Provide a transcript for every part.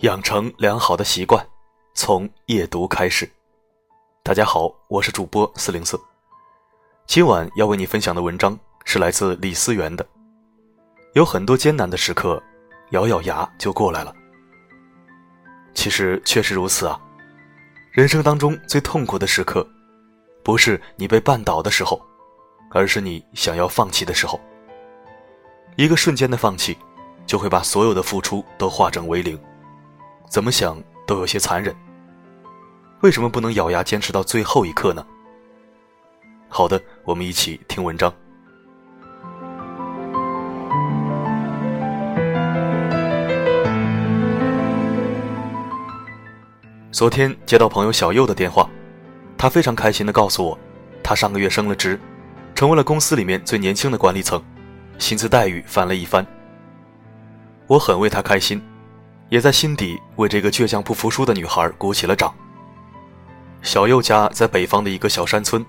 养成良好的习惯，从夜读开始。大家好，我是主播四零四。今晚要为你分享的文章是来自李思源的。有很多艰难的时刻，咬咬牙就过来了。其实确实如此啊。人生当中最痛苦的时刻，不是你被绊倒的时候，而是你想要放弃的时候。一个瞬间的放弃，就会把所有的付出都化整为零。怎么想都有些残忍。为什么不能咬牙坚持到最后一刻呢？好的，我们一起听文章。昨天接到朋友小右的电话，他非常开心的告诉我，他上个月升了职，成为了公司里面最年轻的管理层，薪资待遇翻了一番。我很为他开心。也在心底为这个倔强不服输的女孩鼓起了掌。小佑家在北方的一个小山村，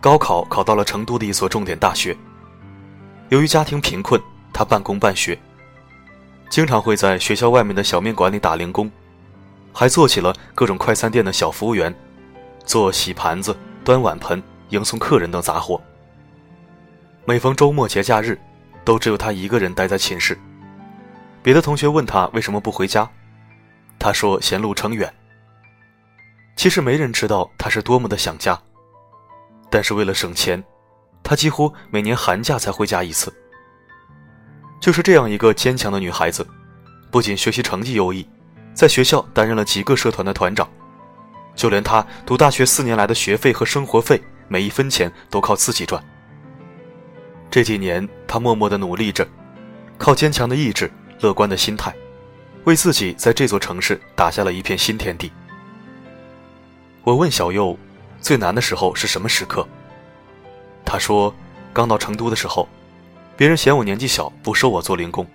高考考到了成都的一所重点大学。由于家庭贫困，他半工半学，经常会在学校外面的小面馆里打零工，还做起了各种快餐店的小服务员，做洗盘子、端碗盆、迎送客人等杂活。每逢周末节假日，都只有他一个人待在寝室。别的同学问他为什么不回家，他说嫌路程远。其实没人知道他是多么的想家，但是为了省钱，他几乎每年寒假才回家一次。就是这样一个坚强的女孩子，不仅学习成绩优异，在学校担任了几个社团的团长，就连她读大学四年来的学费和生活费，每一分钱都靠自己赚。这几年，她默默的努力着，靠坚强的意志。乐观的心态，为自己在这座城市打下了一片新天地。我问小右，最难的时候是什么时刻？他说，刚到成都的时候，别人嫌我年纪小，不收我做零工。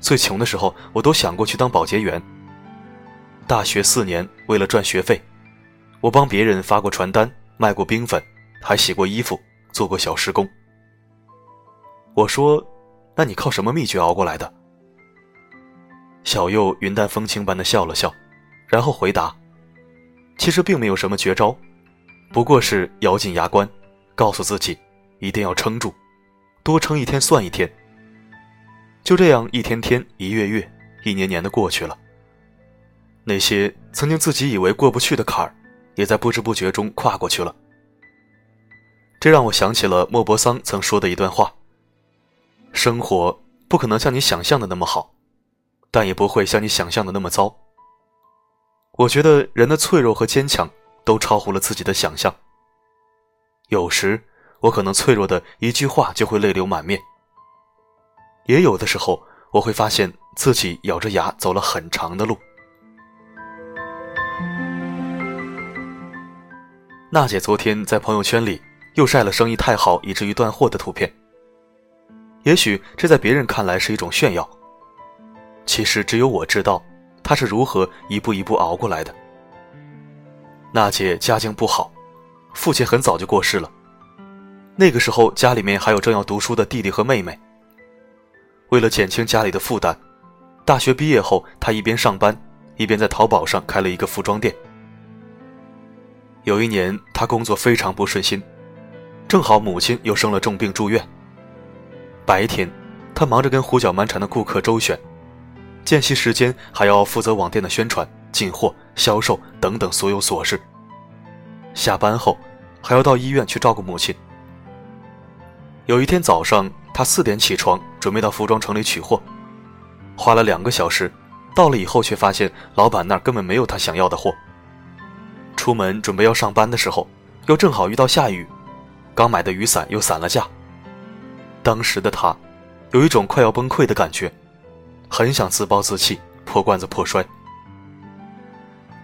最穷的时候，我都想过去当保洁员。大学四年，为了赚学费，我帮别人发过传单，卖过冰粉，还洗过衣服，做过小时工。我说，那你靠什么秘诀熬过来的？小右云淡风轻般的笑了笑，然后回答：“其实并没有什么绝招，不过是咬紧牙关，告诉自己一定要撑住，多撑一天算一天。就这样，一天天、一月月、一年年的过去了。那些曾经自己以为过不去的坎儿，也在不知不觉中跨过去了。这让我想起了莫泊桑曾说的一段话：生活不可能像你想象的那么好。”但也不会像你想象的那么糟。我觉得人的脆弱和坚强都超乎了自己的想象。有时我可能脆弱的一句话就会泪流满面，也有的时候我会发现自己咬着牙走了很长的路。娜姐昨天在朋友圈里又晒了生意太好以至于断货的图片。也许这在别人看来是一种炫耀。其实只有我知道，他是如何一步一步熬过来的。娜姐家境不好，父亲很早就过世了。那个时候家里面还有正要读书的弟弟和妹妹。为了减轻家里的负担，大学毕业后，他一边上班，一边在淘宝上开了一个服装店。有一年，他工作非常不顺心，正好母亲又生了重病住院。白天，他忙着跟胡搅蛮缠的顾客周旋。间隙时间还要负责网店的宣传、进货、销售等等所有琐事。下班后还要到医院去照顾母亲。有一天早上，他四点起床，准备到服装城里取货，花了两个小时，到了以后却发现老板那儿根本没有他想要的货。出门准备要上班的时候，又正好遇到下雨，刚买的雨伞又散了架。当时的他，有一种快要崩溃的感觉。很想自暴自弃，破罐子破摔。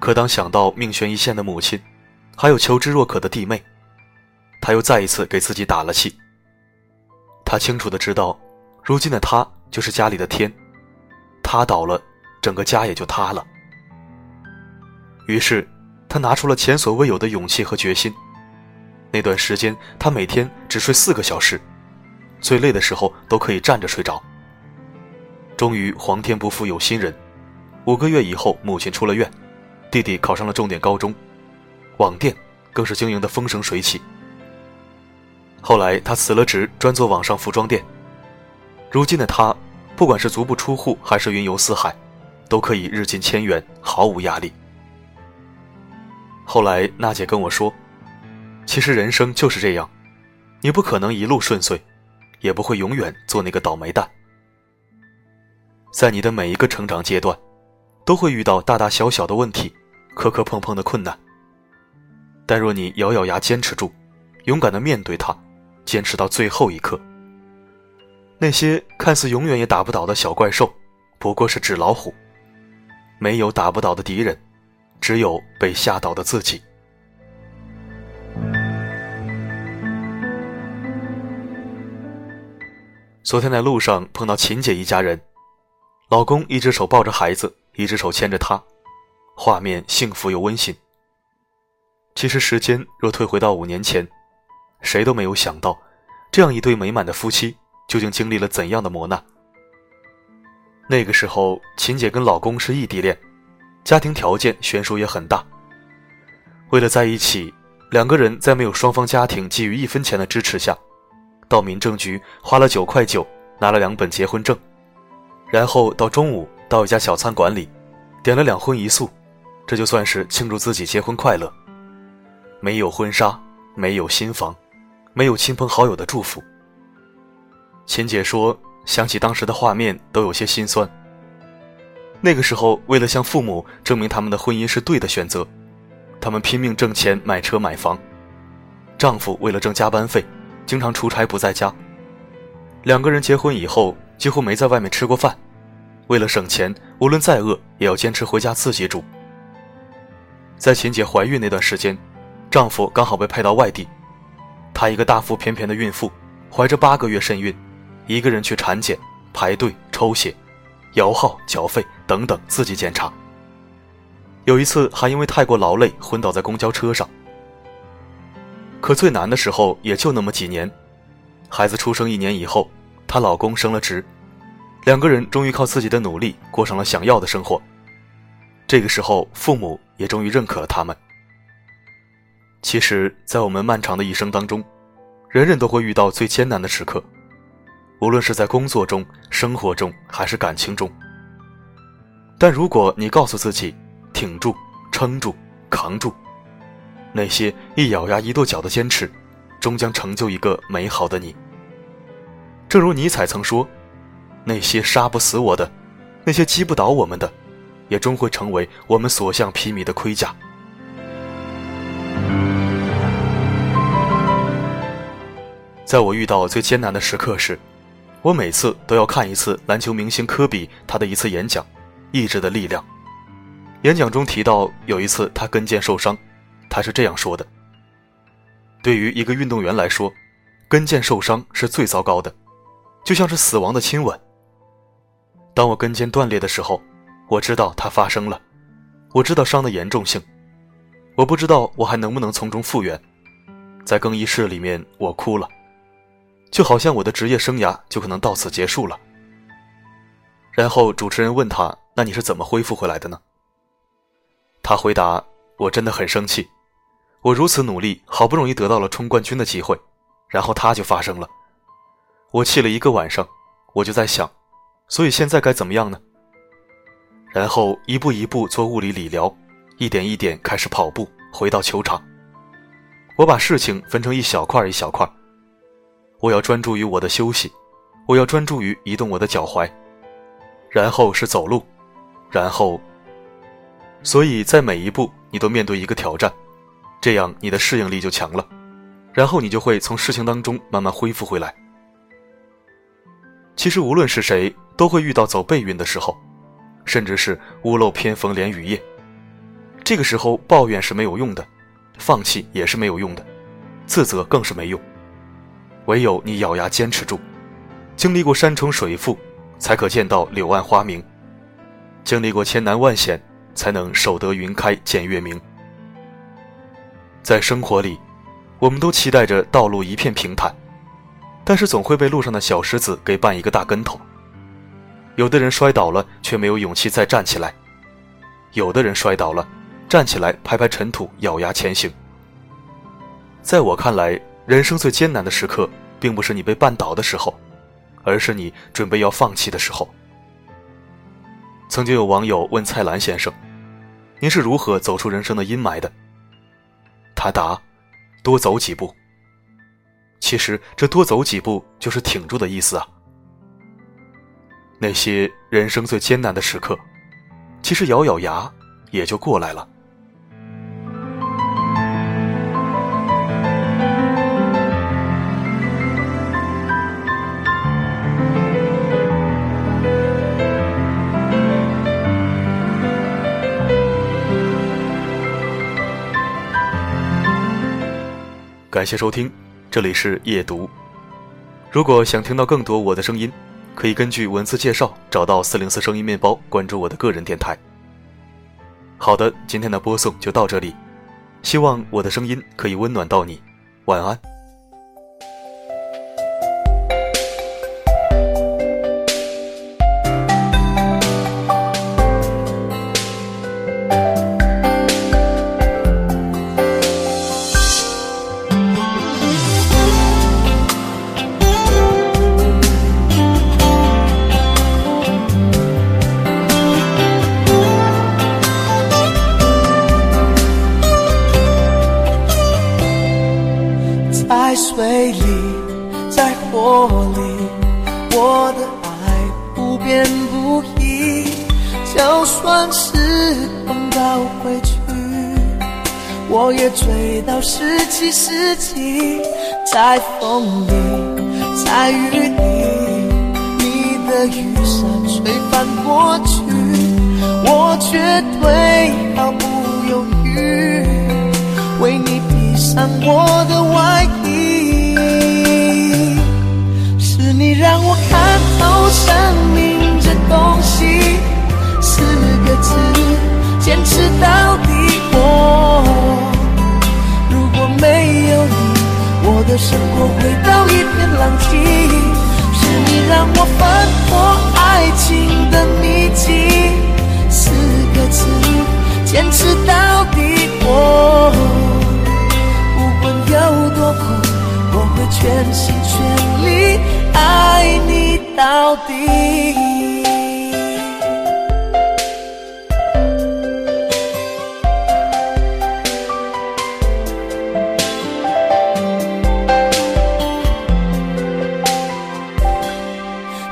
可当想到命悬一线的母亲，还有求知若渴的弟妹，他又再一次给自己打了气。他清楚的知道，如今的他就是家里的天，他倒了，整个家也就塌了。于是，他拿出了前所未有的勇气和决心。那段时间，他每天只睡四个小时，最累的时候都可以站着睡着。终于，皇天不负有心人，五个月以后，母亲出了院，弟弟考上了重点高中，网店更是经营的风生水起。后来他辞了职，专做网上服装店。如今的他，不管是足不出户还是云游四海，都可以日进千元，毫无压力。后来娜姐跟我说，其实人生就是这样，你不可能一路顺遂，也不会永远做那个倒霉蛋。在你的每一个成长阶段，都会遇到大大小小的问题，磕磕碰碰的困难。但若你咬咬牙坚持住，勇敢的面对它。坚持到最后一刻，那些看似永远也打不倒的小怪兽，不过是纸老虎。没有打不倒的敌人，只有被吓倒的自己。昨天在路上碰到秦姐一家人，老公一只手抱着孩子，一只手牵着她，画面幸福又温馨。其实时间若退回到五年前。谁都没有想到，这样一对美满的夫妻究竟经历了怎样的磨难。那个时候，秦姐跟老公是异地恋，家庭条件悬殊也很大。为了在一起，两个人在没有双方家庭给予一分钱的支持下，到民政局花了九块九拿了两本结婚证，然后到中午到一家小餐馆里，点了两荤一素，这就算是庆祝自己结婚快乐。没有婚纱，没有新房。没有亲朋好友的祝福，秦姐说：“想起当时的画面，都有些心酸。那个时候，为了向父母证明他们的婚姻是对的选择，他们拼命挣钱买车买房。丈夫为了挣加班费，经常出差不在家。两个人结婚以后，几乎没在外面吃过饭。为了省钱，无论再饿，也要坚持回家自己煮。在秦姐怀孕那段时间，丈夫刚好被派到外地。”她一个大腹便便的孕妇，怀着八个月身孕，一个人去产检、排队抽血、摇号缴费等等，自己检查。有一次还因为太过劳累昏倒在公交车上。可最难的时候也就那么几年，孩子出生一年以后，她老公升了职，两个人终于靠自己的努力过上了想要的生活。这个时候，父母也终于认可了他们。其实，在我们漫长的一生当中，人人都会遇到最艰难的时刻，无论是在工作中、生活中，还是感情中。但如果你告诉自己，挺住、撑住、扛住，那些一咬牙一跺脚的坚持，终将成就一个美好的你。正如尼采曾说：“那些杀不死我的，那些击不倒我们的，也终会成为我们所向披靡的盔甲。”在我遇到最艰难的时刻时，我每次都要看一次篮球明星科比他的一次演讲，《意志的力量》。演讲中提到，有一次他跟腱受伤，他是这样说的：“对于一个运动员来说，跟腱受伤是最糟糕的，就像是死亡的亲吻。当我跟腱断裂的时候，我知道它发生了，我知道伤的严重性，我不知道我还能不能从中复原。在更衣室里面，我哭了。”就好像我的职业生涯就可能到此结束了。然后主持人问他：“那你是怎么恢复回来的呢？”他回答：“我真的很生气，我如此努力，好不容易得到了冲冠军的机会，然后他就发生了。我气了一个晚上，我就在想，所以现在该怎么样呢？然后一步一步做物理理疗，一点一点开始跑步，回到球场。我把事情分成一小块一小块。”我要专注于我的休息，我要专注于移动我的脚踝，然后是走路，然后，所以在每一步你都面对一个挑战，这样你的适应力就强了，然后你就会从事情当中慢慢恢复回来。其实无论是谁都会遇到走背运的时候，甚至是屋漏偏逢连雨夜，这个时候抱怨是没有用的，放弃也是没有用的，自责更是没用。唯有你咬牙坚持住，经历过山重水复，才可见到柳暗花明；经历过千难万险，才能守得云开见月明。在生活里，我们都期待着道路一片平坦，但是总会被路上的小石子给绊一个大跟头。有的人摔倒了，却没有勇气再站起来，有的人摔倒了，站起来拍拍尘土，咬牙前行。在我看来，人生最艰难的时刻，并不是你被绊倒的时候，而是你准备要放弃的时候。曾经有网友问蔡澜先生：“您是如何走出人生的阴霾的？”他答：“多走几步。”其实，这多走几步就是挺住的意思啊。那些人生最艰难的时刻，其实咬咬牙也就过来了。感谢收听，这里是夜读。如果想听到更多我的声音，可以根据文字介绍找到四零四声音面包，关注我的个人电台。好的，今天的播送就到这里，希望我的声音可以温暖到你，晚安。到十七世纪。在风里，在雨里，你的雨伞吹翻过去，我绝对毫不犹豫，为你披上我的外衣。是你让我看透生命这东西，四个字，坚持到底。我的生活回到一片蓝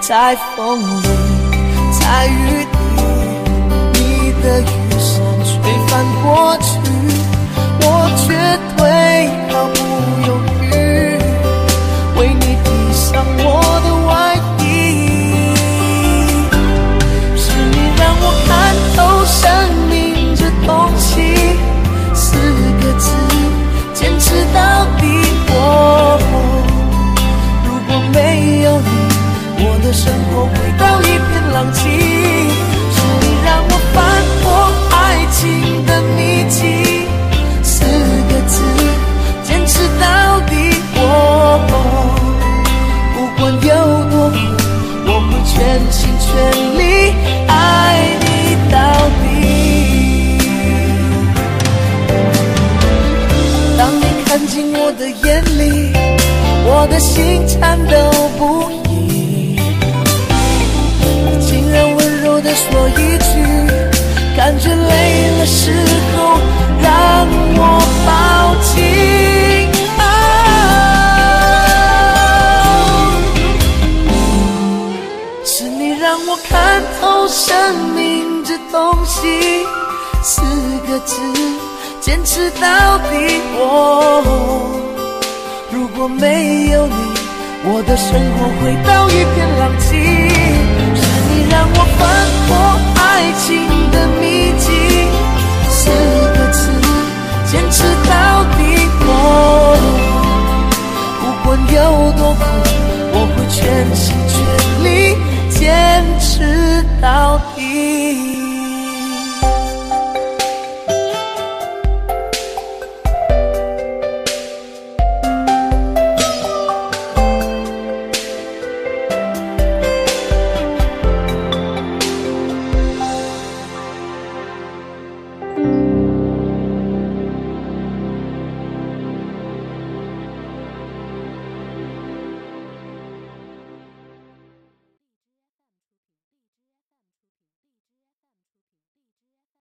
在风里，在雨里，你的雨伞吹翻过去，我绝对毫不犹豫，为你披上我的外衣。是你让我看透生命这东西，四个字，坚持到。放弃，是你让我翻破爱情的秘籍。四个字，坚持到底。我不管有多苦，我会全心全力爱你到底。当你看进我的眼里，我的心颤抖不已。一句，感觉累了时候让我抱紧。啊是你让我看透生命这东西，四个字，坚持到底。我。如果没有你，我的生活回到一片狼藉。让我翻破爱情的秘境，四个字，坚持到底。我不管有多苦，我会全心全力坚持到底。